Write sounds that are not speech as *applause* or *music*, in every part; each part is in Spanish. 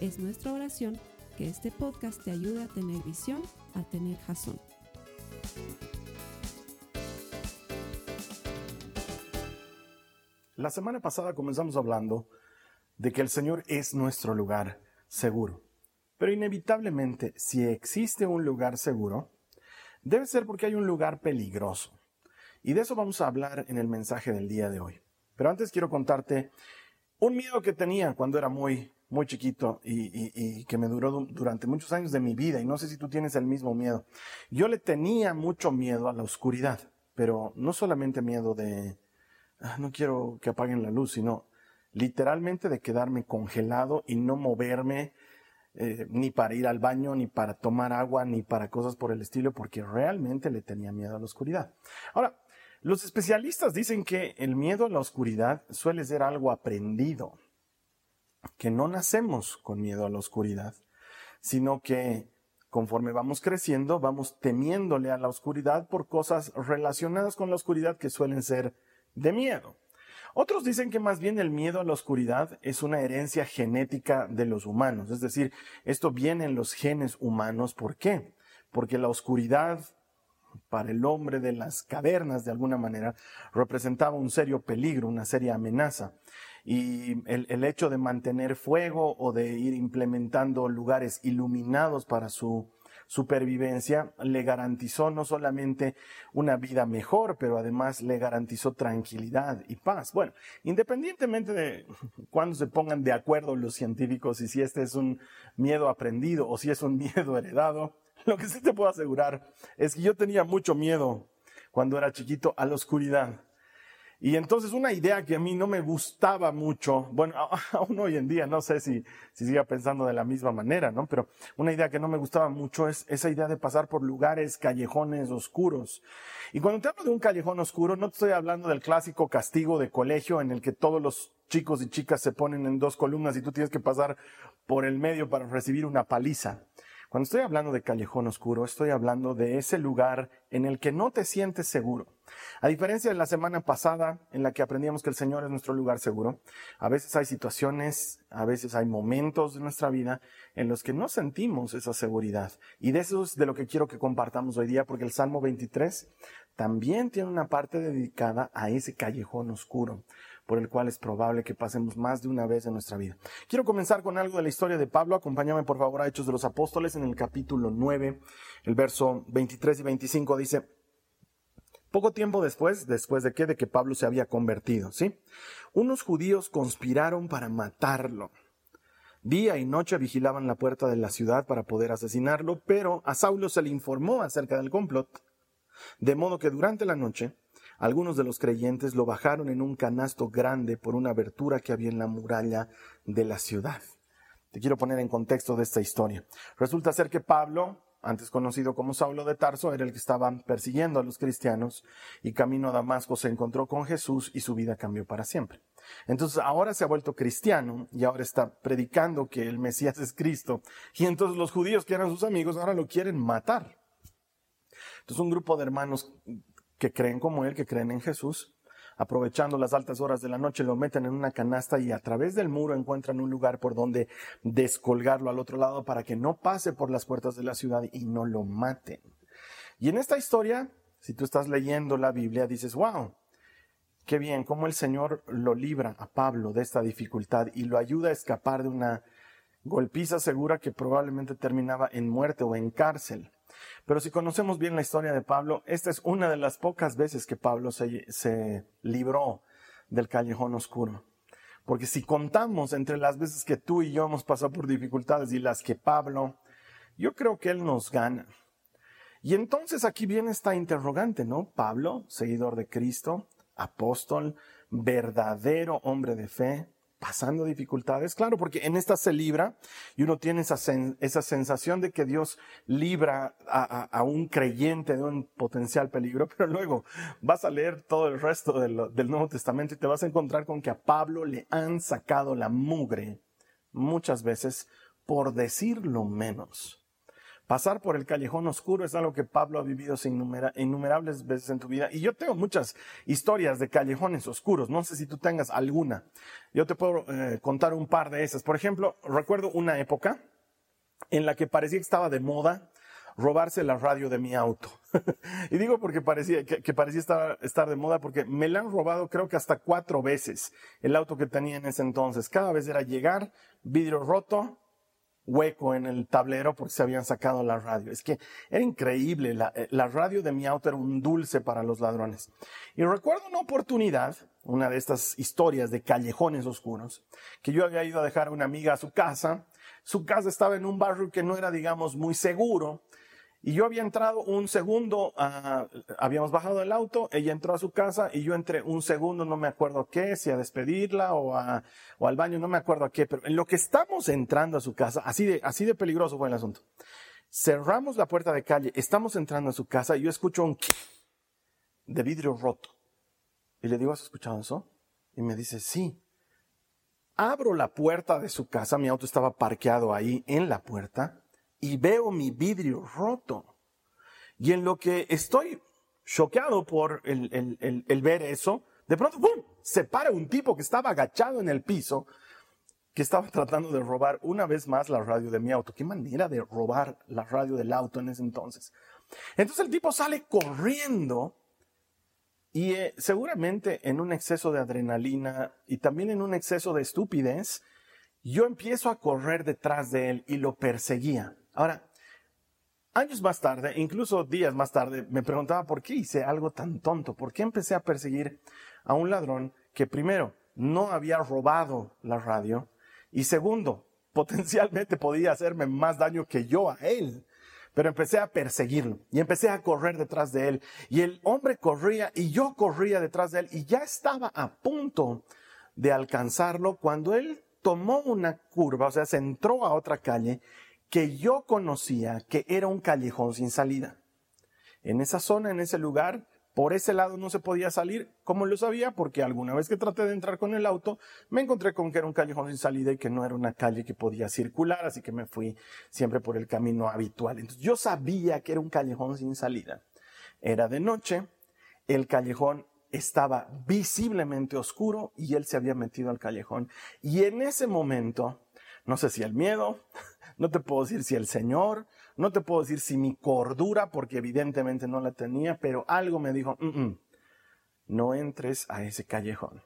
Es nuestra oración que este podcast te ayude a tener visión, a tener jazón. La semana pasada comenzamos hablando de que el Señor es nuestro lugar seguro. Pero inevitablemente, si existe un lugar seguro, debe ser porque hay un lugar peligroso. Y de eso vamos a hablar en el mensaje del día de hoy. Pero antes quiero contarte un miedo que tenía cuando era muy, muy chiquito y, que me duró durante muchos años de mi vida. Y no sé si tú tienes el mismo miedo. Yo le tenía mucho miedo a la oscuridad, pero no solamente miedo de, ah, no quiero que apaguen la luz, sino literalmente de quedarme congelado y no moverme eh, ni para ir al baño, ni para tomar agua, ni para cosas por el estilo, porque realmente le tenía miedo a la oscuridad. Ahora, los especialistas dicen que el miedo a la oscuridad suele ser algo aprendido, que no nacemos con miedo a la oscuridad, sino que conforme vamos creciendo, vamos temiéndole a la oscuridad por cosas relacionadas con la oscuridad que suelen ser de miedo. Otros dicen que más bien el miedo a la oscuridad es una herencia genética de los humanos, es decir, esto viene en los genes humanos. ¿Por qué? Porque la oscuridad para el hombre de las cavernas, de alguna manera, representaba un serio peligro, una seria amenaza. Y el, hecho de mantener fuego o de ir implementando lugares iluminados para su supervivencia le garantizó no solamente una vida mejor, pero además le garantizó tranquilidad y paz. Bueno, independientemente de *laughs* cuándo se pongan de acuerdo los científicos y si este es un miedo aprendido o si es un *laughs* miedo heredado, lo que sí te puedo asegurar es que yo tenía mucho miedo cuando era chiquito a la oscuridad. Y entonces una idea que a mí no me gustaba mucho, bueno, *laughs* aún hoy en día no sé si, si siga pensando de la misma manera, ¿no? Pero una idea que no me gustaba mucho es esa idea de pasar por lugares, callejones oscuros. Y cuando te hablo de un callejón oscuro, no te estoy hablando del clásico castigo de colegio en el que todos los chicos y chicas se ponen en dos columnas y tú tienes que pasar por el medio para recibir una paliza. Cuando estoy hablando de callejón oscuro, estoy hablando de ese lugar en el que no te sientes seguro. A diferencia de la semana pasada en la que aprendíamos que el Señor es nuestro lugar seguro, a veces hay situaciones, a veces hay momentos de nuestra vida en los que no sentimos esa seguridad. Y de eso es de lo que quiero que compartamos hoy día, porque el Salmo 23 también tiene una parte dedicada a ese callejón oscuro por el cual es probable que pasemos más de una vez en nuestra vida. Quiero comenzar con algo de la historia de Pablo. Acompáñame por favor a Hechos de los Apóstoles en el capítulo 9, el verso 23 y 25 dice, poco tiempo después, después de que, de que Pablo se había convertido, ¿sí? Unos judíos conspiraron para matarlo. Día y noche vigilaban la puerta de la ciudad para poder asesinarlo, pero a Saulo se le informó acerca del complot, de modo que durante la noche algunos de los creyentes lo bajaron en un canasto grande por una abertura que había en la muralla de la ciudad. Te quiero poner en contexto de esta historia. Resulta ser que Pablo, antes conocido como Saulo de Tarso, era el que estaba persiguiendo a los cristianos y camino a Damasco se encontró con Jesús y su vida cambió para siempre. Entonces ahora se ha vuelto cristiano y ahora está predicando que el Mesías es Cristo y entonces los judíos que eran sus amigos ahora lo quieren matar. Entonces un grupo de hermanos que creen como él, que creen en Jesús, aprovechando las altas horas de la noche, lo meten en una canasta y a través del muro encuentran un lugar por donde descolgarlo al otro lado para que no pase por las puertas de la ciudad y no lo maten. Y en esta historia, si tú estás leyendo la Biblia, dices, wow, qué bien, cómo el Señor lo libra a Pablo de esta dificultad y lo ayuda a escapar de una golpiza segura que probablemente terminaba en muerte o en cárcel. Pero si conocemos bien la historia de Pablo, esta es una de las pocas veces que Pablo se, libró del callejón oscuro. Porque si contamos entre las veces que tú y yo hemos pasado por dificultades y las que Pablo, yo creo que él nos gana. Y entonces aquí viene esta interrogante, ¿no? Pablo, seguidor de Cristo, apóstol, verdadero hombre de fe, pasando dificultades? Claro, porque en esta se libra y uno tiene esa, esa sensación de que Dios libra a, un creyente de un potencial peligro, *laughs* pero luego vas a leer todo el resto del, Nuevo Testamento y te vas a encontrar con que a Pablo le han sacado la mugre muchas veces por decirlo menos. Pasar por el callejón oscuro es algo que Pablo ha vivido innumerables veces en tu vida. Y yo tengo muchas historias de callejones oscuros. No sé si tú tengas alguna. Yo te puedo eh, contar un par de esas. Por ejemplo, recuerdo una época en la que parecía que estaba de moda robarse la radio de mi auto. *laughs* y digo porque parecía que, parecía estar, estar, de moda porque me la han robado creo que hasta cuatro veces el auto que tenía en ese entonces. Cada vez era llegar, vidrio roto, hueco en el tablero porque se habían sacado la radio. Es que era increíble, la, eh, la, radio de mi auto era un dulce para los ladrones. Y recuerdo una oportunidad, una de estas historias de callejones oscuros, que yo había ido a dejar a una amiga a su casa. Su casa estaba en un barrio que no era, digamos, muy seguro. Y yo había entrado un segundo, ah, habíamos bajado del auto, ella entró a su casa y yo entré un segundo, no me acuerdo qué, si a despedirla o, o al baño, no me acuerdo qué, pero en lo que estamos entrando a su casa, así de, así de peligroso fue el asunto. Cerramos la puerta de calle, estamos entrando a su casa y yo escucho un de vidrio roto. Y le digo, ¿has escuchado eso? Y me dice, sí. Abro la puerta de su casa, mi auto estaba parqueado ahí en la puerta y veo mi vidrio roto. Y en lo que estoy choqueado por el, ver eso, de pronto ¡pum! se para un tipo que estaba agachado en el piso, que estaba tratando de robar una vez más la radio de mi auto. Qué manera de robar la radio del auto en ese entonces. Entonces el tipo sale corriendo y eh, seguramente en un exceso de adrenalina y también en un exceso de estupidez, yo empiezo a correr detrás de él y lo perseguía. Ahora, años más tarde, incluso días más tarde, me preguntaba por qué hice algo tan tonto, por qué empecé a perseguir a un ladrón que primero no había robado la radio y segundo, *laughs* potencialmente podía hacerme más daño que yo a él. Pero empecé a perseguirlo y empecé a correr detrás de él. Y el hombre corría y yo corría detrás de él y ya estaba a punto de alcanzarlo cuando él tomó una curva, o sea, se entró a otra calle que yo conocía que era un callejón sin salida. En esa zona, en ese lugar, por ese lado no se podía salir. como lo sabía? Porque alguna vez que traté de entrar con el auto, me encontré con que era un callejón sin salida y que no era una calle que podía circular, así que me fui siempre por el camino habitual. Entonces yo sabía que era un callejón sin salida. Era de noche, el callejón estaba visiblemente oscuro y él se había metido al callejón. Y en ese momento, no sé si el miedo, no te puedo decir si el Señor, no te puedo decir si mi cordura, porque evidentemente no la tenía, pero algo me dijo, mm, mm, no entres a ese callejón.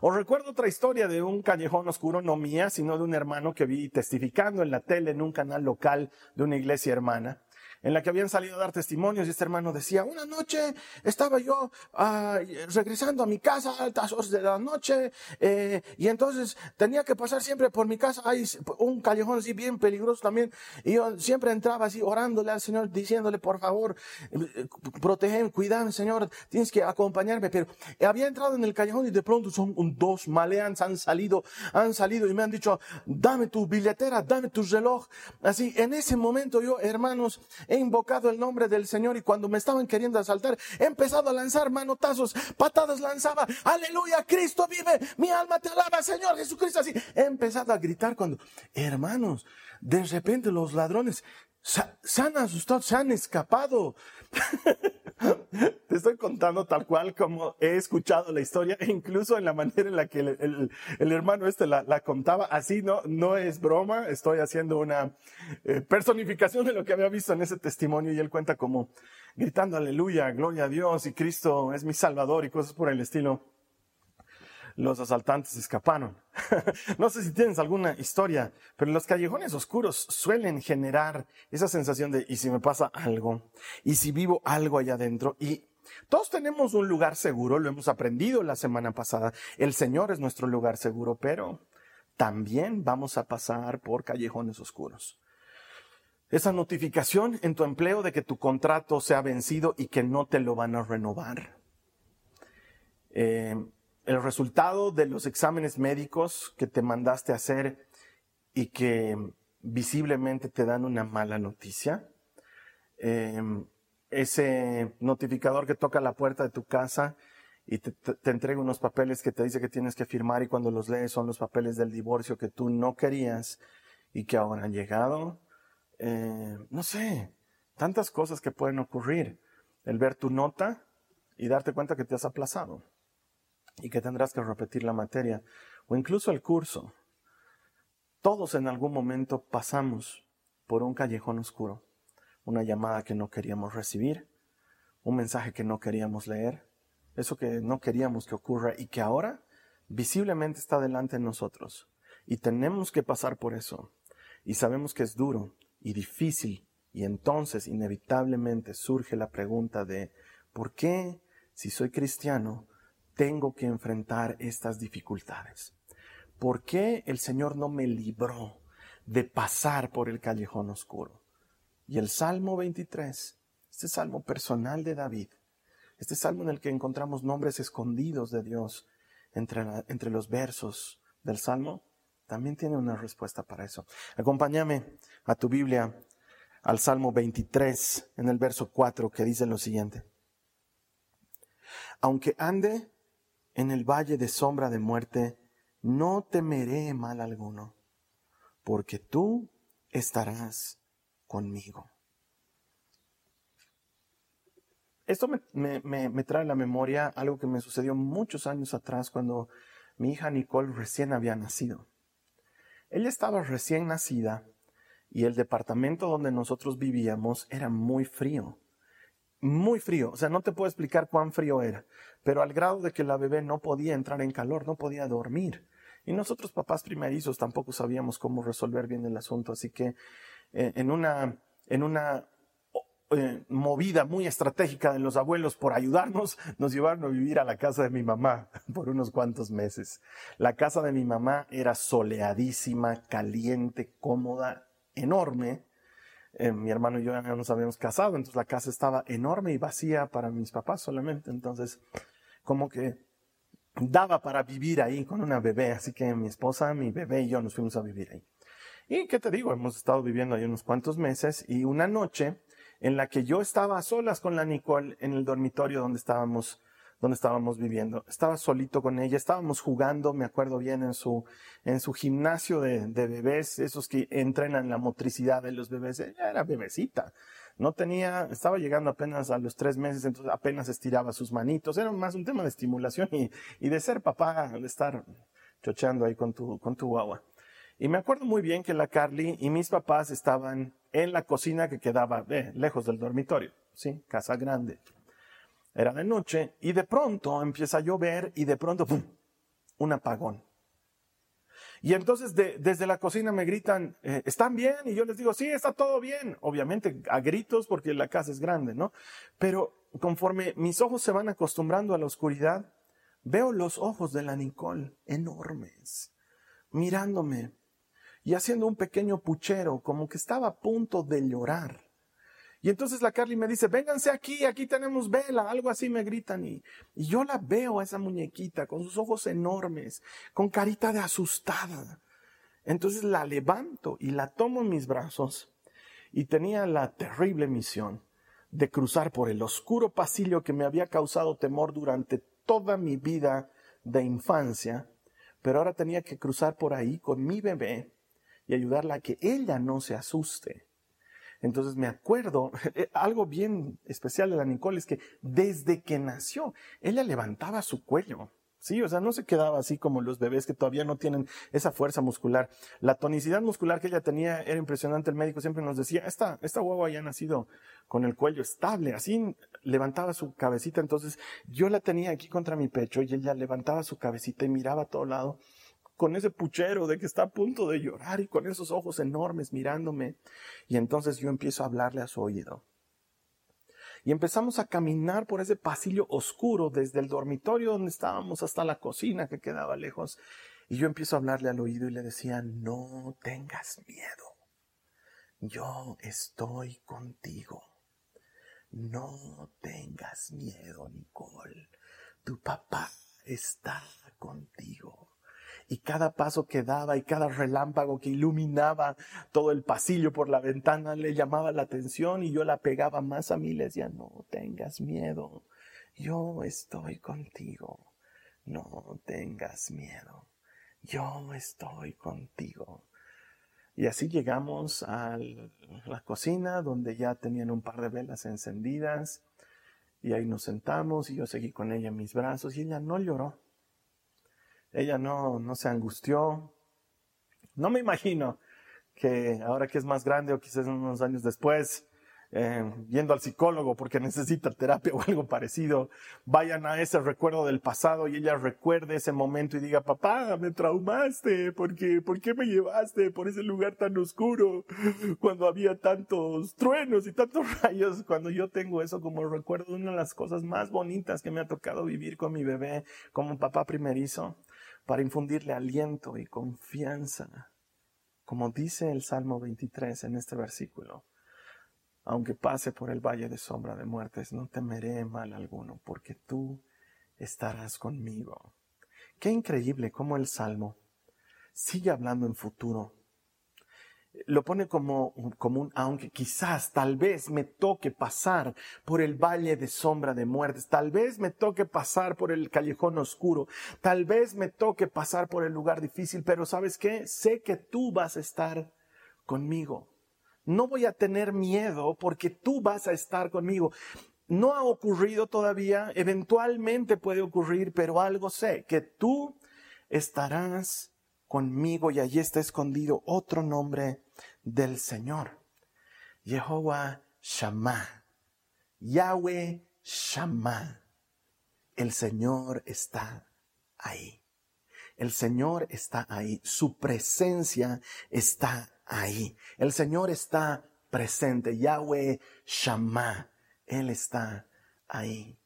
Os recuerdo otra historia de un callejón oscuro, no mía, sino de un hermano que vi testificando en la tele en un canal local de una iglesia hermana en la que habían salido a dar testimonios y este hermano decía, una noche estaba yo ah, regresando a mi casa a altas horas de la noche eh, y entonces tenía que pasar siempre por mi casa, hay un callejón así bien peligroso también y yo siempre entraba así orándole al Señor, diciéndole por favor, eh, protegen, cuidan Señor, tienes que acompañarme, pero había entrado en el callejón y de pronto son dos maleans han salido, han salido y me han dicho, dame tu billetera, dame tu reloj, así en ese momento yo hermanos, he invocado el nombre del Señor y cuando me estaban queriendo asaltar, he empezado a lanzar manotazos, patadas lanzaba, aleluya, Cristo vive, mi alma te alaba, Señor Jesucristo, así. He empezado a gritar cuando, hermanos, de repente los ladrones se han asustado, se han escapado. *laughs* Te estoy contando tal cual como he escuchado la historia, e incluso en la manera en la que el, hermano este la, contaba. Así no, no es broma, estoy haciendo una eh, personificación de lo que había visto en ese testimonio y él cuenta como gritando aleluya, gloria a Dios y Cristo es mi salvador y cosas por el estilo los asaltantes escaparon. *laughs* no sé si tienes alguna historia, pero los callejones oscuros suelen generar esa sensación de, ¿y si me pasa algo? ¿Y si vivo algo allá adentro? Y todos tenemos un lugar seguro, lo hemos aprendido la semana pasada. El Señor es nuestro lugar seguro, pero también vamos a pasar por callejones oscuros. Esa notificación en tu empleo de que tu contrato se ha vencido y que no te lo van a renovar. Eh, el resultado de los exámenes médicos que te mandaste a hacer y que visiblemente te dan una mala noticia. Em, ese notificador que toca la puerta de tu casa y te, entrega unos papeles que te dice que tienes que firmar y cuando los lees son los papeles del divorcio que tú no querías y que ahora han llegado. Eh, no sé, tantas cosas que pueden ocurrir. El ver tu nota y darte cuenta que te has aplazado y que tendrás que repetir la materia o incluso el curso. Todos en algún momento pasamos por un callejón oscuro, una llamada que no queríamos recibir, un mensaje que no queríamos leer, eso que no queríamos que ocurra y que ahora visiblemente está delante de nosotros. Y tenemos que pasar por eso. Y sabemos que es duro y difícil. Y entonces inevitablemente surge la pregunta de, ¿por qué, si soy cristiano, tengo que enfrentar estas dificultades? ¿Por qué el Señor no me libró de pasar por el callejón oscuro? Y el Salmo 23, este salmo personal de David, este salmo en el que encontramos nombres escondidos de Dios entre, entre los versos del salmo, también tiene una respuesta para eso. Acompáñame a tu Biblia al Salmo 23 en el verso 4 que dice lo siguiente. Aunque ande en el valle de sombra de muerte, no temeré mal alguno, porque tú estarás conmigo. Esto me, trae a la memoria algo que me sucedió muchos años atrás cuando mi hija Nicole recién había nacido. Ella estaba recién nacida y el departamento donde nosotros vivíamos era muy frío. Muy frío, o sea, no te puedo explicar cuán frío era, pero al grado de que la bebé no podía entrar en calor, no podía dormir. Y nosotros papás primerizos tampoco sabíamos cómo resolver bien el asunto, así que eh, en una en una eh, movida muy estratégica de los abuelos por ayudarnos, *laughs* nos llevaron a vivir a la casa de mi mamá *laughs* por unos cuantos meses. La casa de mi mamá era soleadísima, caliente, cómoda, enorme. Eh, mi hermano y yo ya nos habíamos casado, entonces la casa estaba enorme y vacía para mis papás solamente. Entonces, como que daba para vivir ahí con una bebé. Así que mi esposa, mi bebé y yo nos fuimos a vivir ahí. Y qué te digo, hemos estado viviendo ahí unos cuantos meses y una noche en la que yo estaba a solas con la Nicole en el dormitorio donde estábamos, donde estábamos viviendo. Estaba solito con ella, estábamos jugando, me acuerdo bien, en su, en su gimnasio de, de bebés, esos que entrenan la motricidad de los bebés. Ella era bebecita. No tenía, estaba llegando apenas a los tres meses, entonces apenas estiraba sus manitos. Era más un tema de estimulación y, y de ser papá, de estar chocheando ahí con tu, con tu guagua. Y me acuerdo muy bien que la Carly y mis papás estaban en la cocina que quedaba eh, lejos del dormitorio, ¿sí? Casa grande. Era de noche y de pronto empieza a llover y de pronto, ¡pum!, un apagón. Y entonces desde la cocina me gritan, eh, ¿están bien? Y yo les digo, sí, está todo bien. Obviamente a gritos porque la casa es grande, ¿no? Pero conforme mis ojos se van acostumbrando a la oscuridad, veo los ojos de la Nicole enormes, mirándome y haciendo un pequeño puchero, como que estaba a punto de llorar. Y entonces la Carly me dice, vénganse aquí, aquí tenemos vela, algo así me gritan. Y, y yo la veo a esa muñequita con sus ojos enormes, con carita de asustada. Entonces la levanto y la tomo en mis brazos y tenía la terrible misión de cruzar por el oscuro pasillo que me había causado temor durante toda mi vida de infancia, pero ahora tenía que cruzar por ahí con mi bebé y ayudarla a que ella no se asuste. Entonces me acuerdo, *laughs* eh, algo bien especial de la Nicole es que desde que nació, ella levantaba su cuello. Sí, o sea, no se quedaba así como los bebés que todavía no tienen esa fuerza muscular. La tonicidad muscular que ella tenía era impresionante. El médico siempre nos decía, esta, esta guagua ya ha nacido con el cuello estable. Así levantaba su cabecita. Entonces yo la tenía aquí contra mi pecho y ella levantaba su cabecita y miraba a todo lado con ese puchero de que está a punto de llorar y con esos ojos enormes mirándome. Y entonces yo empiezo a hablarle a su oído. Y empezamos a caminar por ese pasillo oscuro desde el dormitorio donde estábamos hasta la cocina que quedaba lejos. Y yo empiezo a hablarle al oído y le decía, no tengas miedo. Yo estoy contigo. No tengas miedo, Nicole. Tu papá está contigo. Y cada paso que daba y cada relámpago que iluminaba todo el pasillo por la ventana le llamaba la atención y yo la pegaba más a mí, le decía, no tengas miedo, yo estoy contigo, no tengas miedo, yo estoy contigo. Y así llegamos a la cocina donde ya tenían un par de velas encendidas y ahí nos sentamos y yo seguí con ella en mis brazos y ella no lloró. Ella no, no se angustió. No me imagino que ahora que es más grande o quizás unos años después, eh, yendo al psicólogo porque *laughs* necesita terapia o algo parecido, vayan a ese recuerdo del pasado y ella recuerde ese momento y diga, papá, me traumaste, porque, ¿por qué me llevaste por ese lugar tan oscuro cuando había tantos truenos y tantos *laughs* rayos? Cuando yo tengo eso como recuerdo, una de las cosas más bonitas que me ha tocado vivir con mi bebé como papá primerizo, para infundirle aliento y confianza, como dice el Salmo 23 en este versículo aunque pase por el valle de sombra de muertes, no temeré mal alguno, porque tú estarás conmigo. Qué increíble cómo el Salmo sigue hablando en futuro. Lo pone como, como un aunque quizás, tal vez me toque pasar por el valle de sombra de muertes, tal vez me toque pasar por el callejón oscuro, tal vez me toque pasar por el lugar difícil, pero ¿sabes qué? Sé que tú vas a estar conmigo no voy a tener miedo porque tú vas a estar conmigo. No ha ocurrido todavía, eventualmente puede ocurrir, pero algo sé, que tú estarás conmigo y allí está escondido otro nombre del Señor. Jehová Shammah. Yahweh Shammah. El Señor está ahí. El Señor está ahí. Su presencia está ahí. El Señor está presente. Yahweh Shammah. Él está ahí.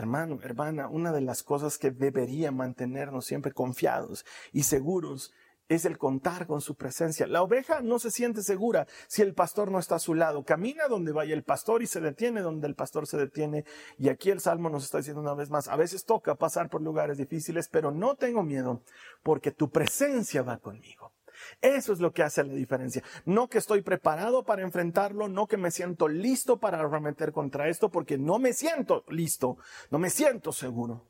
Hermano, hermana, una de las cosas que debería mantenernos siempre confiados y seguros es el contar con su presencia. La oveja no se siente segura si el pastor no está a su lado. Camina donde vaya el pastor y se detiene donde el pastor se detiene. Y aquí el Salmo nos está diciendo una vez más, a veces toca pasar por lugares difíciles, pero no tengo miedo porque tu presencia va conmigo. Eso es lo que hace la diferencia. No que estoy preparado para enfrentarlo, no que me siento listo para arremeter contra esto, porque no me siento listo, no me siento seguro.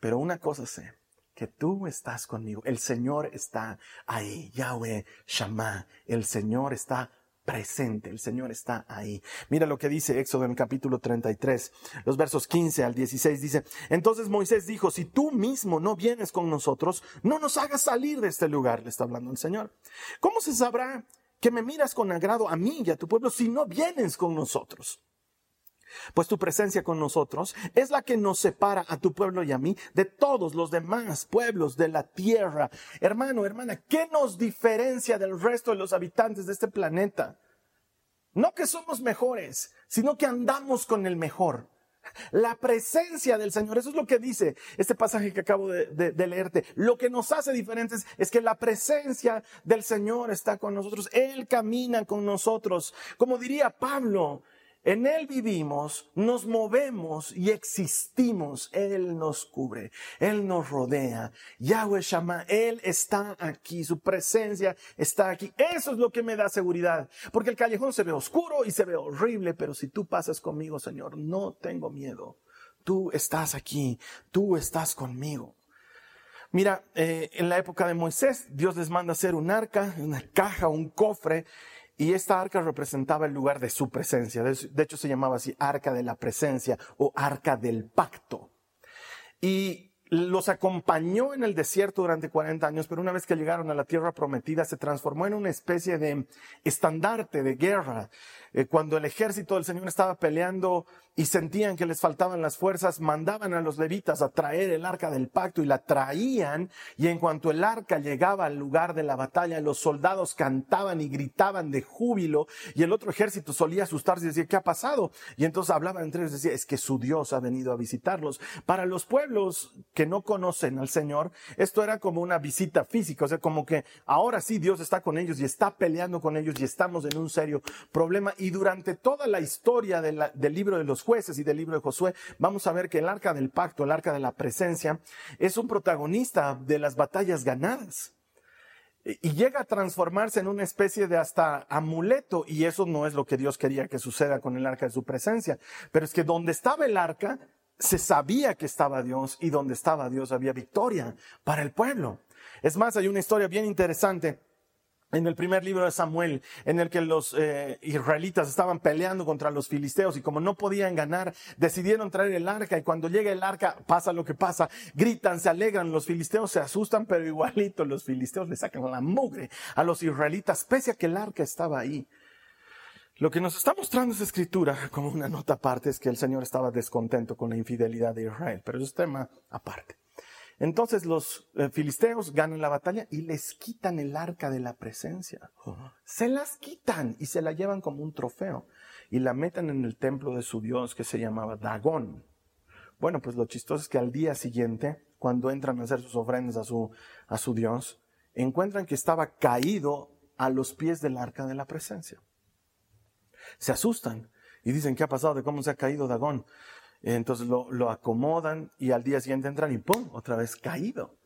Pero una cosa sé, que tú estás conmigo. El Señor está ahí. Yahweh Shammah. El Señor está presente, el Señor está ahí. Mira lo que dice Éxodo en el capítulo 33, los versos 15 al 16 dice, entonces Moisés dijo, si tú mismo no vienes con nosotros, no nos hagas salir de este lugar, le está hablando el Señor. ¿Cómo se sabrá que me miras con agrado a mí y a tu pueblo si no vienes con nosotros? Pues tu presencia con nosotros es la que nos separa a tu pueblo y a mí de todos los demás pueblos de la tierra. Hermano, hermana, ¿qué nos diferencia del resto de los habitantes de este planeta? No que somos mejores, sino que andamos con el mejor. La presencia del Señor, eso es lo que dice este pasaje que acabo de, leerte. Lo que nos hace diferentes es que la presencia del Señor está con nosotros. Él camina con nosotros. Como diría Pablo, en Él vivimos, nos movemos y existimos. Él nos cubre, Él nos rodea. Yahweh Shammah, Él está aquí, su presencia está aquí. Eso es lo que me da seguridad, porque el callejón se ve oscuro y se ve horrible, pero si tú pasas conmigo, Señor, no tengo miedo. Tú estás aquí, tú estás conmigo. Mira, eh, en la época de Moisés, Dios les manda hacer un arca, una caja, un cofre, y esta arca representaba el lugar de su presencia. De hecho, se llamaba así arca de la presencia o arca del pacto. Y los acompañó en el desierto durante 40 años, pero una vez que llegaron a la tierra prometida se transformó en una especie de estandarte de guerra. Eh, cuando el ejército del Señor estaba peleando y sentían que les faltaban las fuerzas, mandaban a los levitas a traer el arca del pacto y la traían y en cuanto el arca llegaba al lugar de la batalla, los soldados cantaban y gritaban de júbilo y el otro ejército solía asustarse y decir, ¿qué ha pasado? Y entonces hablaban entre ellos y decía, es que su Dios ha venido a visitarlos. Para los pueblos que no conocen al Señor, esto era como una visita física, o sea, como que ahora sí Dios está con ellos y está peleando con ellos y estamos en un serio problema. Y durante toda la historia del libro de los jueces y del libro de Josué, vamos a ver que el arca del pacto, el arca de la presencia, es un protagonista de las batallas ganadas y llega a transformarse en una especie de hasta amuleto y eso no es lo que Dios quería que suceda con el arca de su presencia. Pero es que donde estaba el arca se sabía que estaba Dios y donde estaba Dios había victoria para el pueblo. Es más, hay una historia bien interesante en el primer libro de Samuel, en el que los eh, israelitas estaban peleando contra los filisteos y como no podían ganar, decidieron traer el arca y cuando llega el arca pasa lo que pasa, gritan, se alegran, los filisteos se asustan, pero igualito los filisteos le sacan la mugre a los israelitas, pese a que el arca estaba ahí. Lo que nos está mostrando esa escritura, como una nota aparte, es que el Señor estaba descontento con la infidelidad de Israel, pero es tema aparte. Entonces los eh, filisteos ganan la batalla y les quitan el arca de la presencia. Se las quitan y se la llevan como un trofeo y la meten en el templo de su dios que se llamaba Dagón. Bueno, pues lo chistoso es que al día siguiente, cuando entran a hacer sus ofrendas a su, a su dios, encuentran que estaba caído a los pies del arca de la presencia. Se asustan y dicen, ¿qué ha pasado? ¿De cómo se ha caído Dagón? Entonces lo, acomodan y al día siguiente entran y ¡pum! Otra vez caído.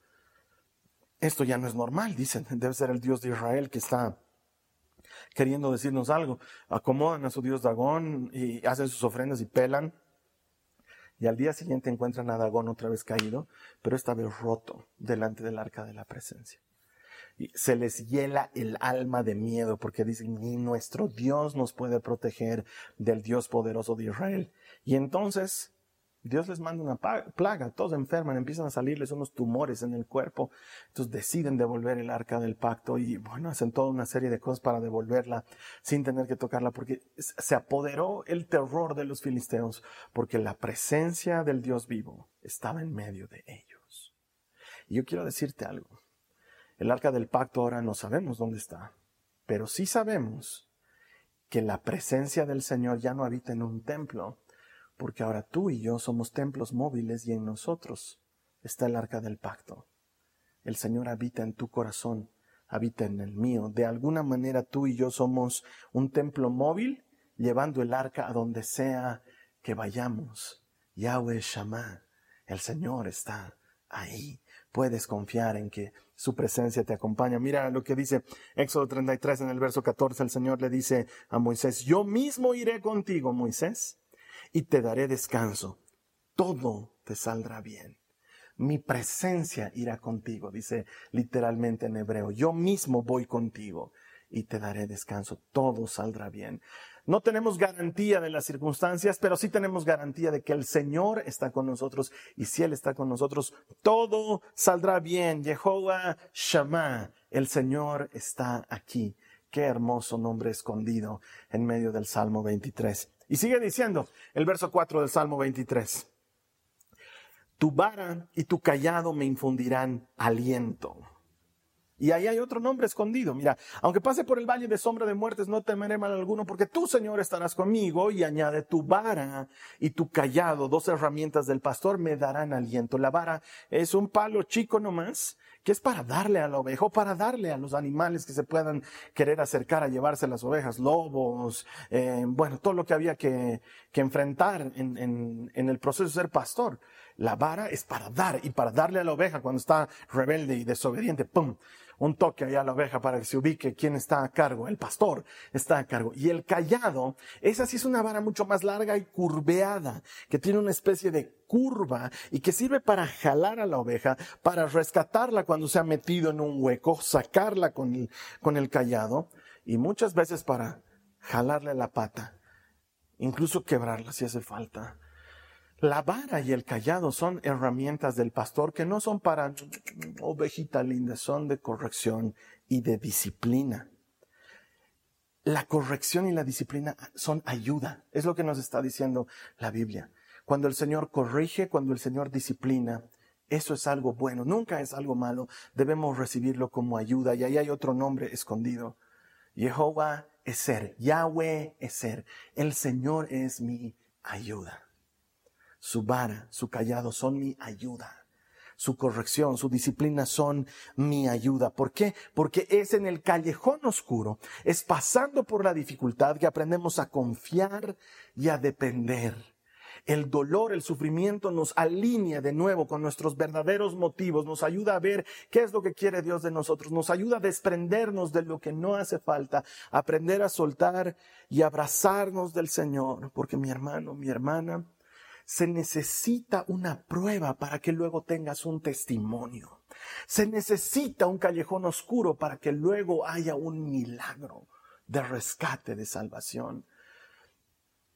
Esto ya no es normal, dicen. *laughs* Debe ser el Dios de Israel que está queriendo decirnos algo. Acomodan a su Dios Dagón y hacen sus ofrendas y pelan. Y al día siguiente encuentran a Dagón otra vez caído, pero esta vez roto delante del arca de la presencia. Y se les hiela el alma de miedo porque dicen, ni nuestro Dios nos puede proteger del Dios poderoso de Israel. Y entonces Dios les manda una plaga, todos enferman, empiezan a salirles unos tumores en el cuerpo, entonces deciden devolver el arca del pacto y bueno, hacen toda una serie de cosas para devolverla sin tener que tocarla, porque se apoderó el terror de los filisteos, porque la presencia del Dios vivo estaba en medio de ellos. Y yo quiero decirte algo, el arca del pacto ahora no sabemos dónde está, pero sí sabemos que la presencia del Señor ya no habita en un templo, porque ahora tú y yo somos templos móviles y en nosotros está el arca del pacto. El Señor habita en tu corazón, habita en el mío. De alguna manera tú y yo somos un templo móvil llevando el arca a donde sea que vayamos. Yahweh Shammah, el Señor está ahí. Puedes confiar en que su presencia te acompaña. Mira lo que dice Éxodo 33 en el verso 14. El Señor le dice a Moisés, yo mismo iré contigo, Moisés y te daré descanso. Todo te saldrá bien. Mi presencia irá contigo, dice literalmente en hebreo. Yo mismo voy contigo y te daré descanso. Todo saldrá bien. No tenemos garantía de las circunstancias, pero sí tenemos garantía de que el Señor está con nosotros y si Él está con nosotros, todo saldrá bien. Jehová Shammah, el Señor está aquí. Qué hermoso nombre escondido en medio del Salmo 23. Y sigue diciendo el verso 4 del Salmo 23. Tu vara y tu callado me infundirán aliento. Y ahí hay otro nombre escondido. Mira, aunque pase por el valle de sombra de muertes, no temeré mal alguno, porque tú, Señor, estarás conmigo. Y añade, tu vara y tu callado, dos herramientas del pastor, me darán aliento. La vara es un palo chico nomás, que es para darle a la oveja o para darle a los animales que se puedan querer acercar a llevarse las ovejas, lobos, eh, bueno, todo lo que había que, que enfrentar en, en, en, el proceso de ser pastor. La vara es para dar y para darle a la oveja cuando está rebelde y desobediente, ¡pum! Un toque allá a la oveja para que se ubique quién está a cargo. El pastor está a cargo. Y el callado, esa sí es una vara mucho más larga y curveada, que tiene una especie de curva y que sirve para jalar a la oveja, para rescatarla cuando se ha metido en un hueco, sacarla con el, con el callado y muchas veces para jalarle la pata, incluso quebrarla si hace falta. La vara y el callado son herramientas del pastor que no son para ovejita linda, son de corrección y de disciplina. La corrección y la disciplina son ayuda, es lo que nos está diciendo la Biblia. Cuando el Señor corrige, cuando el Señor disciplina, eso es algo bueno, nunca es algo malo, debemos recibirlo como ayuda. Y ahí hay otro nombre escondido. Jehová es ser, Yahweh es ser, el Señor es mi ayuda. Su vara, su callado son mi ayuda. su corrección, su disciplina son mi ayuda. ¿Por qué? Porque es en el callejón oscuro, es pasando por la dificultad que aprendemos a confiar y a depender. El dolor, el sufrimiento nos alinea de nuevo con nuestros verdaderos motivos, nos ayuda a ver qué es lo que quiere Dios de nosotros, nos ayuda a desprendernos de lo que no hace falta, aprender a soltar y abrazarnos del Señor, porque mi hermano, mi hermana, se necesita una prueba para que luego tengas un testimonio. Se necesita un callejón oscuro para que luego haya un milagro de rescate, de salvación.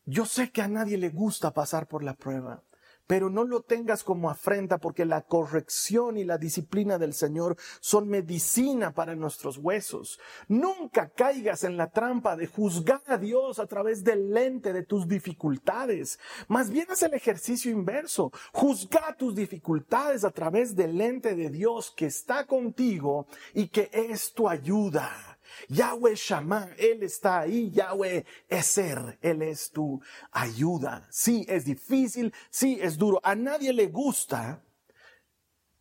Yo sé que a nadie le gusta pasar por la prueba pero no lo tengas como afrenta porque la corrección y la disciplina del Señor son medicina para nuestros huesos. Nunca caigas en la trampa de juzgar a Dios a través del lente de tus dificultades. Más bien haz el ejercicio inverso. Juzga tus dificultades a través del lente de Dios que está contigo y que es tu ayuda. Yahweh Shammah, Él está ahí. Yahweh Eser, Él es tu ayuda. Sí, es difícil, sí, es duro. A nadie le gusta,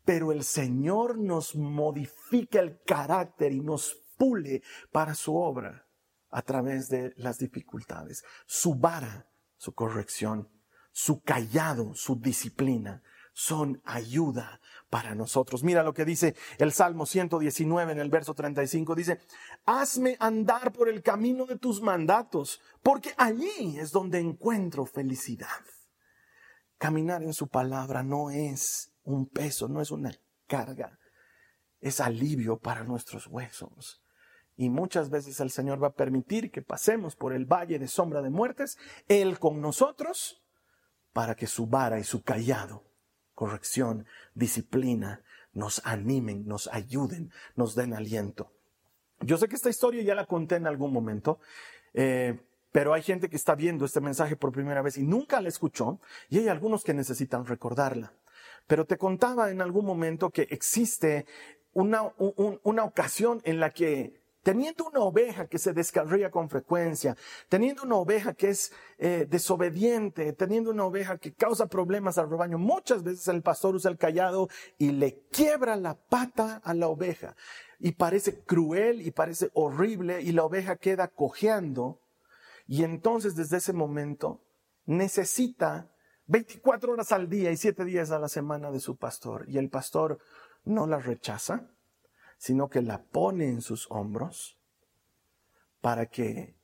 pero el Señor nos modifica el carácter y nos pule para su obra a través de las dificultades. Su vara, su corrección, su callado, su disciplina son ayuda para nosotros. Mira lo que dice el Salmo 119 en el verso 35. Dice, hazme andar por el camino de tus mandatos, porque allí es donde encuentro felicidad. Caminar en su palabra no es un peso, no es una carga, es alivio para nuestros huesos. Y muchas veces el Señor va a permitir que pasemos por el valle de sombra de muertes, Él con nosotros, para que su vara y su callado corrección, disciplina, nos animen, nos ayuden, nos den aliento. Yo sé que esta historia ya la conté en algún momento, eh, pero hay gente que está viendo este mensaje por primera vez y nunca la escuchó, y hay algunos que necesitan recordarla. Pero te contaba en algún momento que existe una, una ocasión en la que teniendo una oveja que se descarría con frecuencia, teniendo una oveja que es eh, desobediente, teniendo una oveja que causa problemas al rebaño, muchas veces el pastor usa el callado y le quiebra la pata a la oveja. Y parece cruel y parece horrible y la oveja queda cojeando. Y entonces desde ese momento necesita 24 horas al día y 7 días a la semana de su pastor. Y el pastor no la rechaza, sino que la pone en sus hombros para que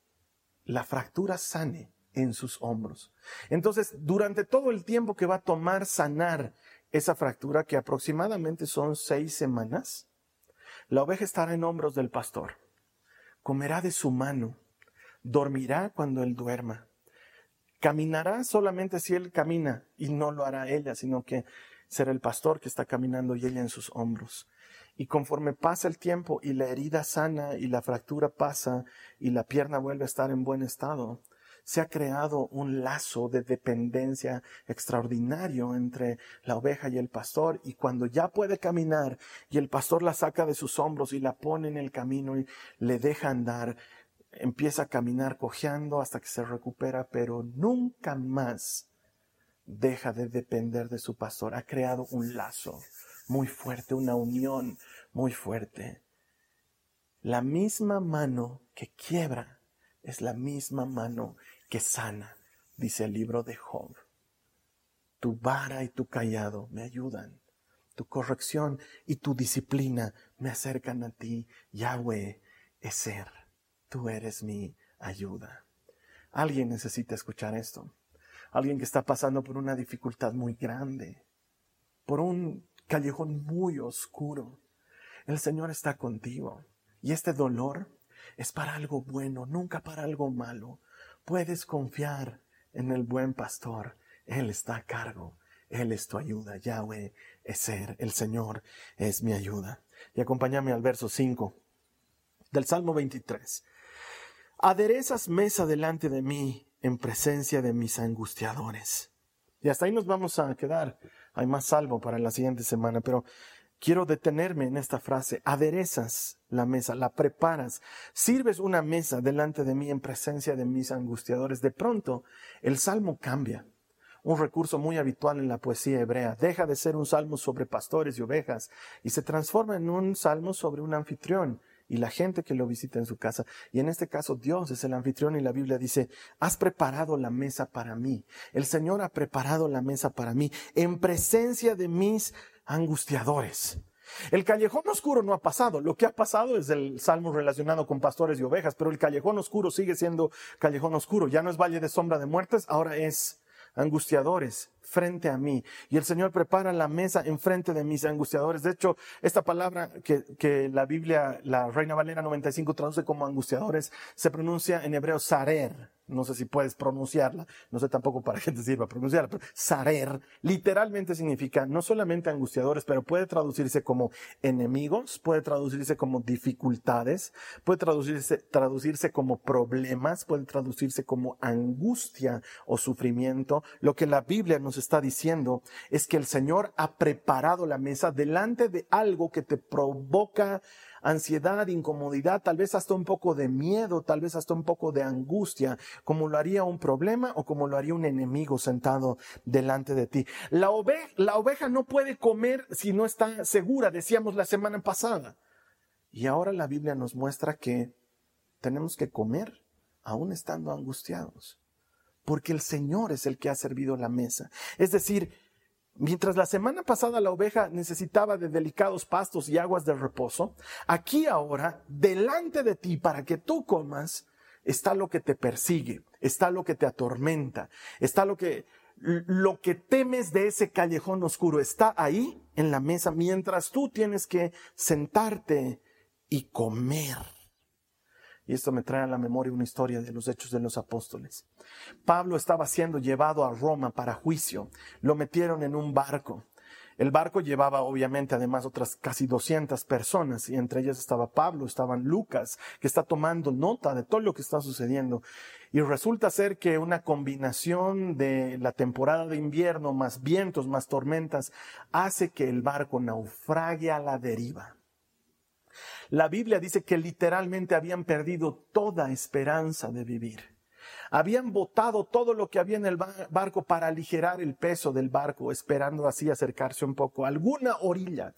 la fractura sane en sus hombros. Entonces, durante todo el tiempo que va a tomar sanar esa fractura, que aproximadamente son seis semanas, la oveja estará en hombros del pastor, comerá de su mano, dormirá cuando él duerma, caminará solamente si él camina y no lo hará ella, sino que será el pastor que está caminando y ella en sus hombros. Y conforme pasa el tiempo y la herida sana y la fractura pasa y la pierna vuelve a estar en buen estado, se ha creado un lazo de dependencia extraordinario entre la oveja y el pastor y cuando ya puede caminar y el pastor la saca de sus hombros y la pone en el camino y le deja andar, empieza a caminar cojeando hasta que se recupera, pero nunca más deja de depender de su pastor. Ha creado un lazo muy fuerte, una unión muy fuerte. La misma mano que quiebra es la misma mano que sana, dice el libro de Job. Tu vara y tu callado me ayudan. Tu corrección y tu disciplina me acercan a ti. Yahweh es ser. Tú eres mi ayuda. Alguien necesita escuchar esto. Alguien que está pasando por una dificultad muy grande, por un callejón muy oscuro. El Señor está contigo. Y este dolor es para algo bueno, nunca para algo malo. Puedes confiar en el buen pastor. Él está a cargo. Él es tu ayuda. Yahweh es ser. El Señor es mi ayuda. Y acompáñame al verso 5 del Salmo 23. Aderezas mesa delante de mí en presencia de mis angustiadores. Y hasta ahí nos vamos a quedar hay más salvo para la siguiente semana, pero quiero detenerme en esta frase. Aderezas la mesa, la preparas, sirves una mesa delante de mí en presencia de mis angustiadores. De pronto, el salmo cambia. un recurso muy habitual en la poesía hebrea. Deja de ser un salmo sobre pastores y ovejas y se transforma en un salmo sobre un anfitrión y la gente que lo visita en su casa. Y en este caso Dios es el anfitrión y la Biblia dice, has preparado la mesa para mí. El Señor ha preparado la mesa para mí en presencia de mis angustiadores. El callejón oscuro no ha pasado. Lo que ha pasado es el salmo relacionado con pastores y ovejas, pero el callejón oscuro sigue siendo callejón oscuro. Ya no es valle de sombra de muertes, ahora es angustiadores frente a mí. Y el Señor prepara la mesa enfrente de mis angustiadores. De hecho, esta palabra que, que la Biblia, la Reina Valera 95 traduce como angustiadores, se pronuncia en hebreo sarer no sé si puedes pronunciarla, no sé tampoco para qué te sirva pronunciarla, pero sarer literalmente significa no solamente angustiadores, pero puede traducirse como enemigos, puede traducirse como dificultades, puede traducirse, traducirse como problemas, puede traducirse como angustia o sufrimiento. Lo que la Biblia nos está diciendo es que el Señor ha preparado la mesa delante de algo que te provoca ansiedad, incomodidad, tal vez hasta un poco de miedo, tal vez hasta un poco de angustia, como lo haría un problema o como lo haría un enemigo sentado delante de ti. La, la oveja no puede comer si no está segura, decíamos la semana pasada. Y ahora la Biblia nos muestra que tenemos que comer aún estando angustiados, porque el Señor es el que ha servido la mesa. Es decir, Mientras la semana pasada la oveja necesitaba de delicados pastos y aguas de reposo, aquí ahora, delante de ti, para que tú comas, está lo que te persigue, está lo que te atormenta, está lo que, lo que temes de ese callejón oscuro, está ahí en la mesa, mientras tú tienes que sentarte y comer. Y esto me trae a la memoria una historia de los hechos de los apóstoles. Pablo estaba siendo llevado a Roma para juicio. Lo metieron en un barco. El barco llevaba obviamente además otras casi 200 personas y entre ellas estaba Pablo, estaban Lucas, que está tomando nota de todo lo que está sucediendo. Y resulta ser que una combinación de la temporada de invierno más vientos, más tormentas, hace que el barco naufrague a la deriva. La Biblia dice que literalmente habían perdido toda esperanza de vivir. Habían botado todo lo que había en el barco para aligerar el peso del barco, esperando así acercarse un poco a alguna orilla.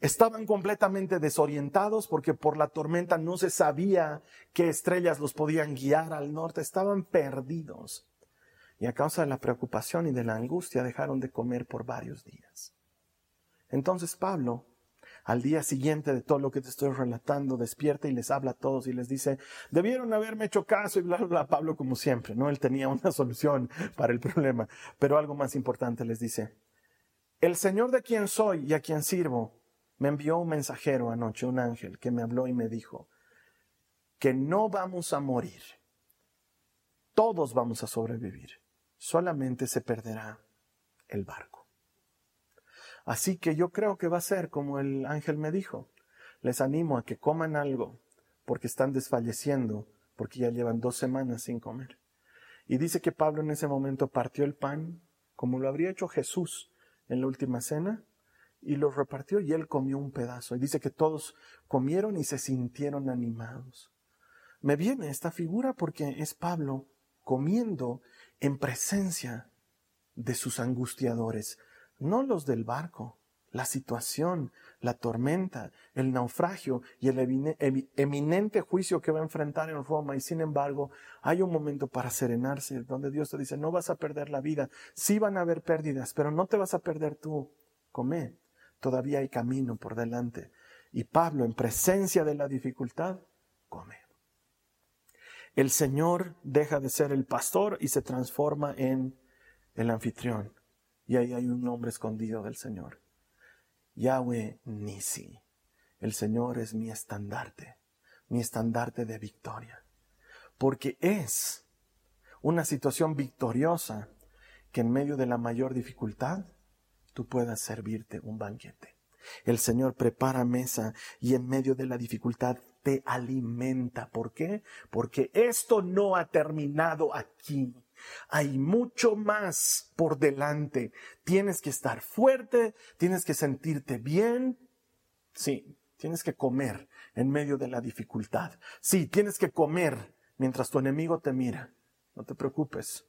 Estaban completamente desorientados porque por la tormenta no se sabía qué estrellas los podían guiar al norte. Estaban perdidos. Y a causa de la preocupación y de la angustia dejaron de comer por varios días. Entonces Pablo al día siguiente de todo lo que te estoy relatando, despierta y les habla a todos y les dice, debieron haberme hecho caso y bla, bla, bla. Pablo como siempre, ¿no? Él tenía una *laughs* solución para el problema, pero algo más importante les dice, el Señor de quien soy y a quien sirvo me envió un mensajero anoche, un ángel, que me habló y me dijo que no vamos a morir, todos vamos a sobrevivir, solamente se perderá el barco. Así que yo creo que va a ser como el ángel me dijo. Les animo a que coman algo porque están desfalleciendo, porque ya llevan dos semanas sin comer. Y dice que Pablo en ese momento partió el pan, como lo habría hecho Jesús en la última cena, y lo repartió y él comió un pedazo. Y dice que todos comieron y se sintieron animados. Me viene esta figura porque es Pablo comiendo en presencia de sus angustiadores, no los del barco, la situación, la tormenta, el naufragio y el eminente juicio que va a enfrentar en Roma. Y sin embargo, hay un momento para serenarse, donde Dios te dice, no vas a perder la vida, sí van a haber pérdidas, pero no te vas a perder tú. Come, todavía hay camino por delante. Y Pablo, en presencia de la dificultad, come. El Señor deja de ser el pastor y se transforma en el anfitrión. Y ahí hay un nombre escondido del Señor. Yahweh Nisi. El Señor es mi estandarte, mi estandarte de victoria. Porque es una situación victoriosa que en medio de la mayor dificultad tú puedas servirte un banquete. El Señor prepara mesa y en medio de la dificultad te alimenta. ¿Por qué? Porque esto no ha terminado aquí. Hay mucho más por delante. Tienes que estar fuerte, tienes que sentirte bien. Sí, tienes que comer en medio de la dificultad. Sí, tienes que comer mientras tu enemigo te mira. No te preocupes.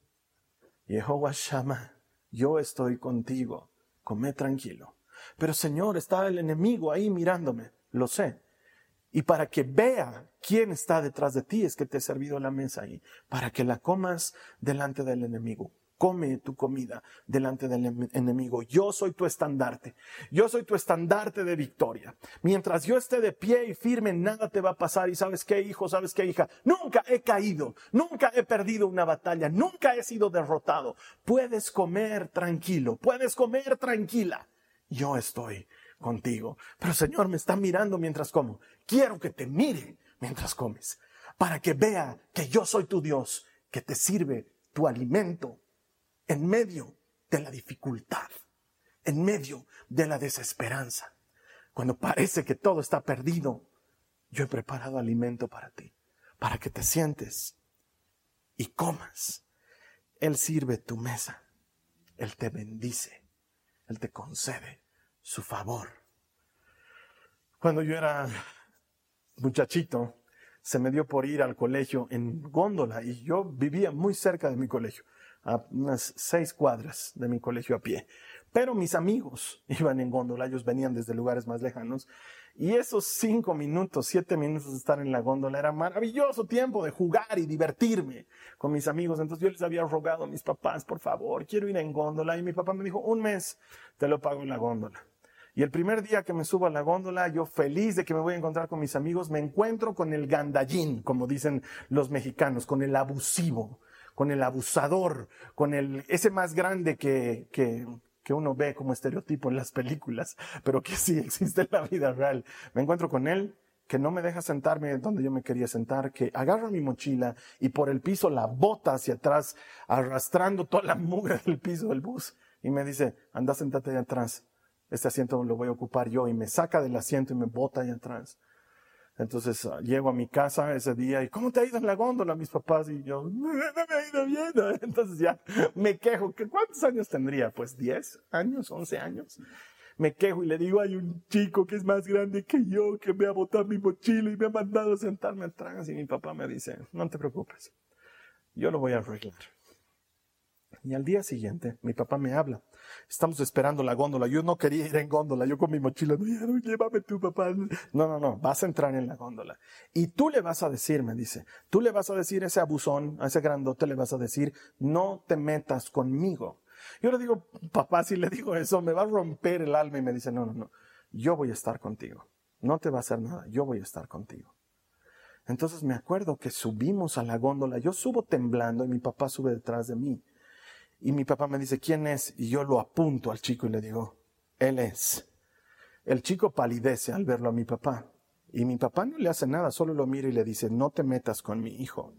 Jehová llama yo estoy contigo, come tranquilo. Pero Señor, está el enemigo ahí mirándome, lo sé. Y para que vea quién está detrás de ti es que te he servido la mesa ahí, para que la comas delante del enemigo come tu comida delante del enemigo. Yo soy tu estandarte. Yo soy tu estandarte de victoria. Mientras yo esté de pie y firme, nada te va a pasar. Y sabes qué, hijo, sabes qué, hija, nunca he caído, nunca he perdido una batalla, nunca he sido derrotado. Puedes comer tranquilo, puedes comer tranquila. Yo estoy contigo. Pero Señor me está mirando mientras como. Quiero que te mire mientras comes, para que vea que yo soy tu Dios, que te sirve tu alimento en medio de la dificultad, en medio de la desesperanza, cuando parece que todo está perdido, yo he preparado alimento para ti, para que te sientes y comas. Él sirve tu mesa, Él te bendice, Él te concede su favor. Cuando yo era muchachito, se me dio por ir al colegio en góndola y yo vivía muy cerca de mi colegio a unas seis cuadras de mi colegio a pie. Pero mis amigos *laughs* iban en góndola, ellos venían desde lugares más lejanos. Y esos cinco minutos, siete minutos de estar en la góndola era maravilloso tiempo de jugar y divertirme con mis amigos. Entonces yo les había rogado a mis papás, por favor, quiero ir en góndola. Y mi papá me dijo, un mes te lo pago en la góndola. Y el primer día que me subo a la góndola, yo feliz de que me voy a encontrar con mis amigos, me encuentro con el gandallín, como dicen los mexicanos, con el abusivo con el abusador, con el, ese más grande que, que, que uno ve como estereotipo en las películas, pero que sí existe en la vida real. Me encuentro con él, que no me deja sentarme donde yo me quería sentar, que agarra mi mochila y por el piso la bota hacia atrás, arrastrando toda la mugre del piso del bus. Y me dice, anda, sentate allá atrás. Este asiento lo voy a ocupar yo. Y me saca del asiento y me bota allá atrás. Entonces ah, llego a mi casa ese día y ¿cómo te ha ido en la góndola? Mis papás y yo, no, me ha ido bien. *laughs* Entonces ya me quejo, que ¿cuántos años tendría? Pues 10 años, 11 años. Me quejo y le digo, hay un chico que es más grande que yo, que me ha botado mi mochila y me ha mandado a sentarme atrás. Y mi papá me dice, no te preocupes, yo lo voy a arreglar. Y al día siguiente, mi papá me habla Estamos esperando la góndola. Yo no quería ir en góndola. Yo con mi mochila, no, llévame tú, papá. No, no, no, vas a entrar en la góndola. Y tú le vas a decir, me dice, tú le vas a decir a ese abusón, a ese grandote, le vas a decir, no te metas conmigo. Yo le digo, papá, si le digo eso, me va a romper el alma. Y me dice, no, no, no, yo voy a estar contigo. No te va a hacer nada, yo voy a estar contigo. Entonces me acuerdo que subimos a la góndola. Yo subo temblando y mi papá sube detrás de mí. Y mi papá me dice, ¿quién es? Y yo lo apunto al chico y le digo, él es. El chico palidece al verlo a mi papá. Y mi papá no le hace nada, solo lo mira y le dice, no te metas con mi hijo.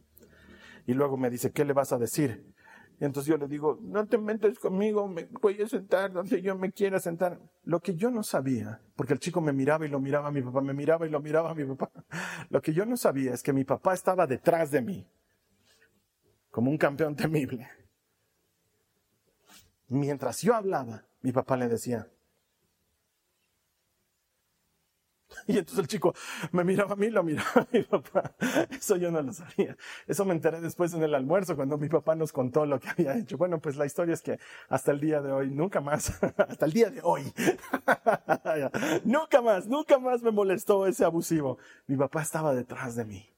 Y luego me dice, ¿qué le vas a decir? Y entonces yo le digo, no te metas conmigo, me voy a sentar donde yo me quiera sentar. Lo que yo no sabía, porque el chico me miraba y lo miraba a mi papá, me miraba y lo miraba a mi papá. Lo que yo no sabía es que mi papá estaba detrás de mí, como un campeón temible. Mientras yo hablaba, mi papá le decía. *laughs* Y entonces el chico me miraba a mí, lo miraba a mi papá. *laughs* Eso yo no lo sabía. Eso me enteré después en el almuerzo cuando mi papá nos contó lo que había hecho. Bueno, pues la historia es que hasta el día de hoy, nunca más, *laughs* hasta el día de hoy, nunca más, nunca más me molestó ese abusivo. Mi papá estaba detrás de mí.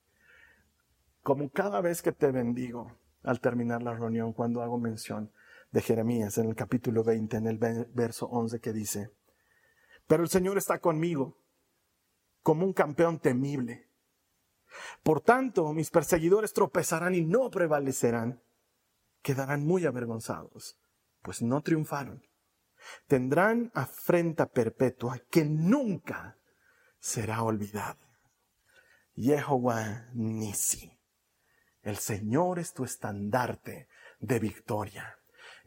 Como cada vez que te bendigo al terminar la reunión, cuando hago mención de Jeremías en el capítulo 20, en el verso 11 que dice, pero el Señor está conmigo como un campeón temible. Por tanto, mis perseguidores tropezarán y no prevalecerán. Quedarán muy avergonzados, pues no triunfaron. Tendrán afrenta perpetua que nunca será olvidada. Jehová Nisi. El Señor es tu estandarte de victoria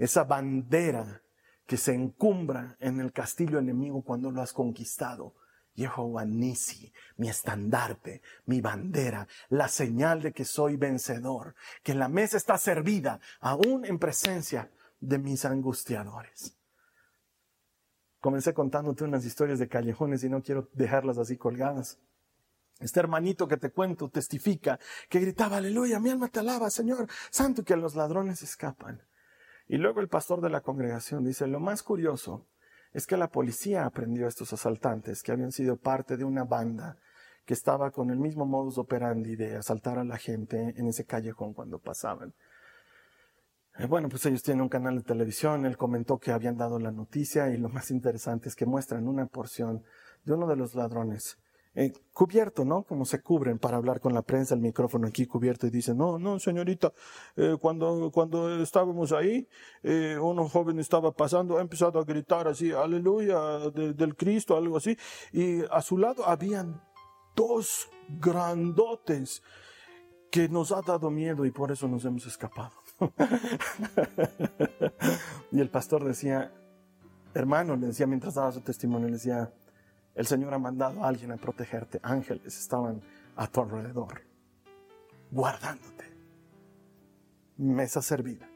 esa bandera que se encumbra en el castillo enemigo cuando lo has conquistado. Jehová Nisi, mi estandarte, mi bandera, la señal de que soy vencedor, que la mesa está servida aún en presencia de mis angustiadores. Comencé contándote unas historias de callejones y no quiero dejarlas así colgadas. Este hermanito que te cuento testifica que gritaba, aleluya, mi alma te alaba, Señor, santo que los ladrones escapan. Y luego el pastor de la congregación dice, lo más curioso es que la policía aprendió a estos asaltantes que habían sido parte de una banda que estaba con el mismo modus operandi de asaltar a la gente en ese callejón cuando pasaban. Eh, bueno, pues ellos tienen un canal de televisión, él comentó que habían dado la noticia y lo más interesante es que muestran una porción de uno de los ladrones eh, cubierto, ¿no? Como se cubren para hablar con la prensa, el micrófono aquí cubierto y dicen, no, no, señorita, eh, cuando, cuando estábamos ahí, eh, un joven estaba pasando, ha empezado a gritar así, aleluya, del Cristo, algo así, y a su lado habían dos grandotes que nos ha dado miedo y por eso nos hemos escapado. *laughs* y el pastor decía, hermano, le decía mientras daba su testimonio, le decía, el Señor ha mandado a alguien a protegerte. Ángeles estaban a tu alrededor, guardándote. Mesa servida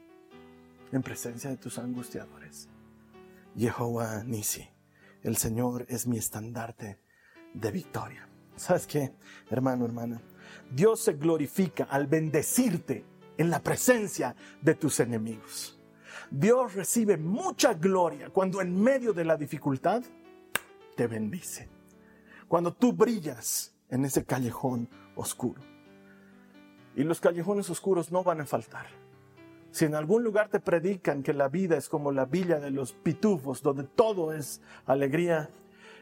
en presencia de tus angustiadores. Jehová Nisi, el Señor es mi estandarte de victoria. ¿Sabes qué, hermano, hermana? Dios se glorifica al bendecirte en la presencia de tus enemigos. Dios recibe mucha gloria cuando en medio de la dificultad te bendice. Cuando tú brillas en ese callejón oscuro. Y los callejones oscuros no van a faltar. Si en algún lugar te predican que la vida es como la villa de los pitufos, donde todo es alegría,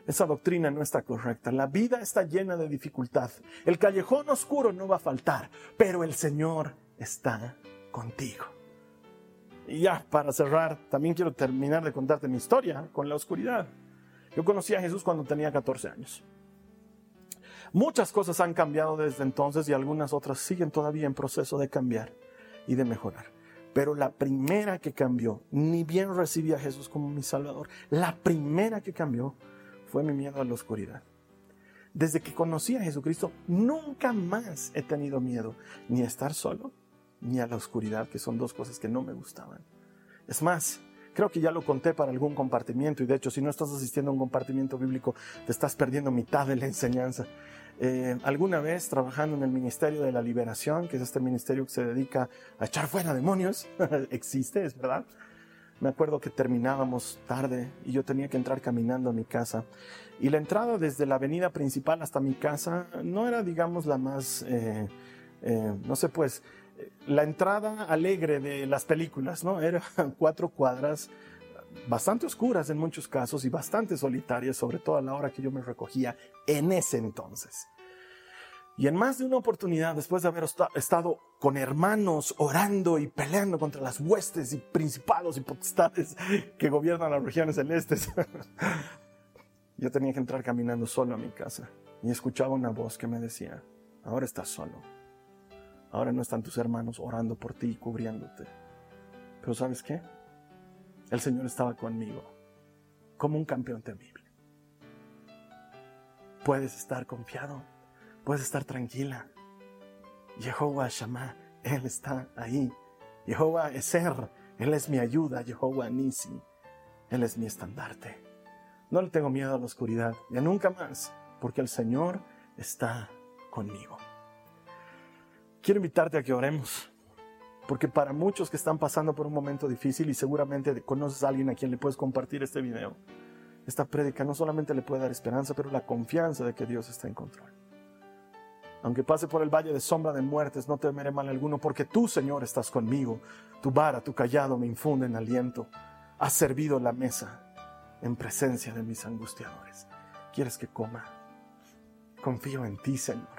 esa doctrina no está correcta. La vida está llena de dificultad. El callejón oscuro no va a faltar, pero el Señor está contigo. Y ya, para cerrar, también quiero terminar de contarte mi historia con la oscuridad. Yo conocí a Jesús cuando tenía 14 años. Muchas cosas han cambiado desde entonces y algunas otras siguen todavía en proceso de cambiar y de mejorar. Pero la primera que cambió, ni bien recibí a Jesús como mi Salvador, la primera que cambió fue mi miedo a la oscuridad. Desde que conocí a Jesucristo, nunca más he tenido miedo ni a estar solo, ni a la oscuridad, que son dos cosas que no me gustaban. Es más, Creo que ya lo conté para algún compartimiento y de hecho si no estás asistiendo a un compartimiento bíblico te estás perdiendo mitad de la enseñanza. Eh, alguna vez trabajando en el Ministerio de la Liberación, que es este ministerio que se dedica a echar fuera demonios, *laughs* existe, es verdad. Me acuerdo que terminábamos tarde y yo tenía que entrar caminando a mi casa. Y la entrada desde la avenida principal hasta mi casa no era, digamos, la más, eh, eh, no sé, pues, la entrada alegre de las películas, ¿no? Eran *laughs* cuatro cuadras bastante oscuras en muchos casos y bastante solitarias, sobre todo a la hora que yo me recogía en ese entonces. Y en más de una oportunidad, después de haber estado con hermanos orando y peleando contra las huestes y principados y potestades que gobiernan las regiones celestes, *laughs* yo tenía que entrar caminando solo a mi casa y escuchaba una voz que me decía, ahora estás solo Ahora no están tus hermanos orando por ti y cubriéndote. Pero ¿sabes qué? El Señor estaba conmigo, como un campeón temible. Puedes estar confiado, puedes estar tranquila. Jehová Shammah, Él está ahí. Jehová Eser, Él es mi ayuda. Jehová Nisi, Él es mi estandarte. No le tengo miedo a la oscuridad, ya nunca más, porque el Señor está conmigo quiero invitarte a que oremos. Porque para muchos que están pasando por un momento difícil y seguramente conoces a alguien a quien le puedes compartir este video, esta prédica no solamente le puede dar esperanza, pero la confianza de que Dios está en control. Aunque pase por el valle de sombra de muertes, no temeré mal alguno, porque tú, Señor, estás conmigo. Tu vara, tu callado me infunden aliento. Has servido la mesa en presencia de mis angustiadores. ¿Quieres que coma? Confío en ti, Señor.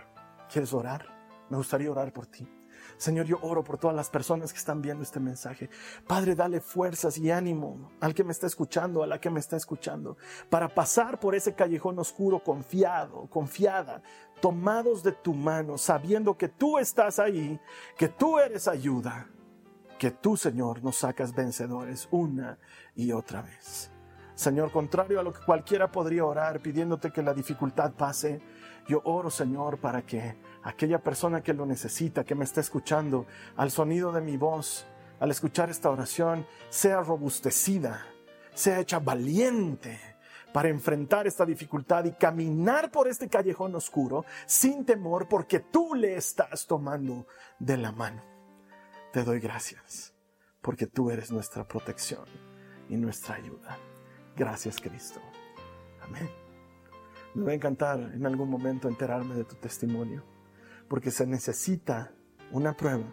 ¿Quieres orar? Me gustaría orar por ti. Señor, yo oro por todas las personas que están viendo este mensaje. Padre, dale fuerzas y ánimo al que me está escuchando, a la que me está escuchando, para pasar por ese callejón oscuro confiado, confiada, tomados de tu mano, sabiendo que tú estás ahí, que tú eres ayuda, que tú, Señor, nos sacas vencedores una y otra vez. Señor, contrario a lo que cualquiera podría orar pidiéndote que la dificultad pase, yo oro, Señor, para que aquella persona que lo necesita, que me está escuchando, al sonido de mi voz, al escuchar esta oración, sea robustecida, sea hecha valiente para enfrentar esta dificultad y caminar por este callejón oscuro sin temor porque tú le estás tomando de la mano. Te doy gracias porque tú eres nuestra protección y nuestra ayuda. Gracias Cristo. Amén. Me va a encantar en algún momento enterarme de tu testimonio, porque se necesita una prueba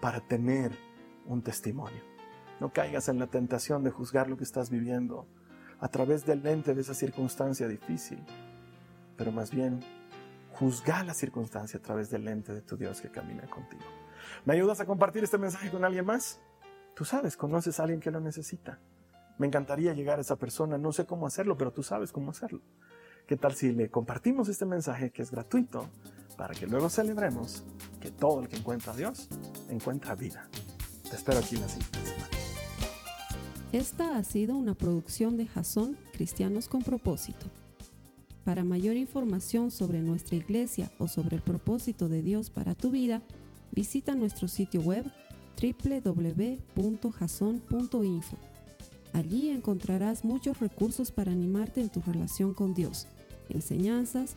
para tener un testimonio. No caigas en la tentación de juzgar lo que estás viviendo a través del lente de esa circunstancia difícil, pero más bien juzgar la circunstancia a través del lente de tu Dios que camina contigo. ¿Me ayudas a compartir este mensaje con alguien más? Tú sabes, conoces a alguien que lo necesita. Me encantaría llegar a esa persona, no sé cómo hacerlo, pero tú sabes cómo hacerlo. ¿Qué tal si le compartimos este mensaje que es gratuito para que luego celebremos que todo el que encuentra a Dios encuentra vida? Te espero aquí la siguiente semana. Esta ha sido una producción de Jason Cristianos con Propósito. Para mayor información sobre nuestra iglesia o sobre el propósito de Dios para tu vida, visita nuestro sitio web www.jason.info. Allí encontrarás muchos recursos para animarte en tu relación con Dios, enseñanzas,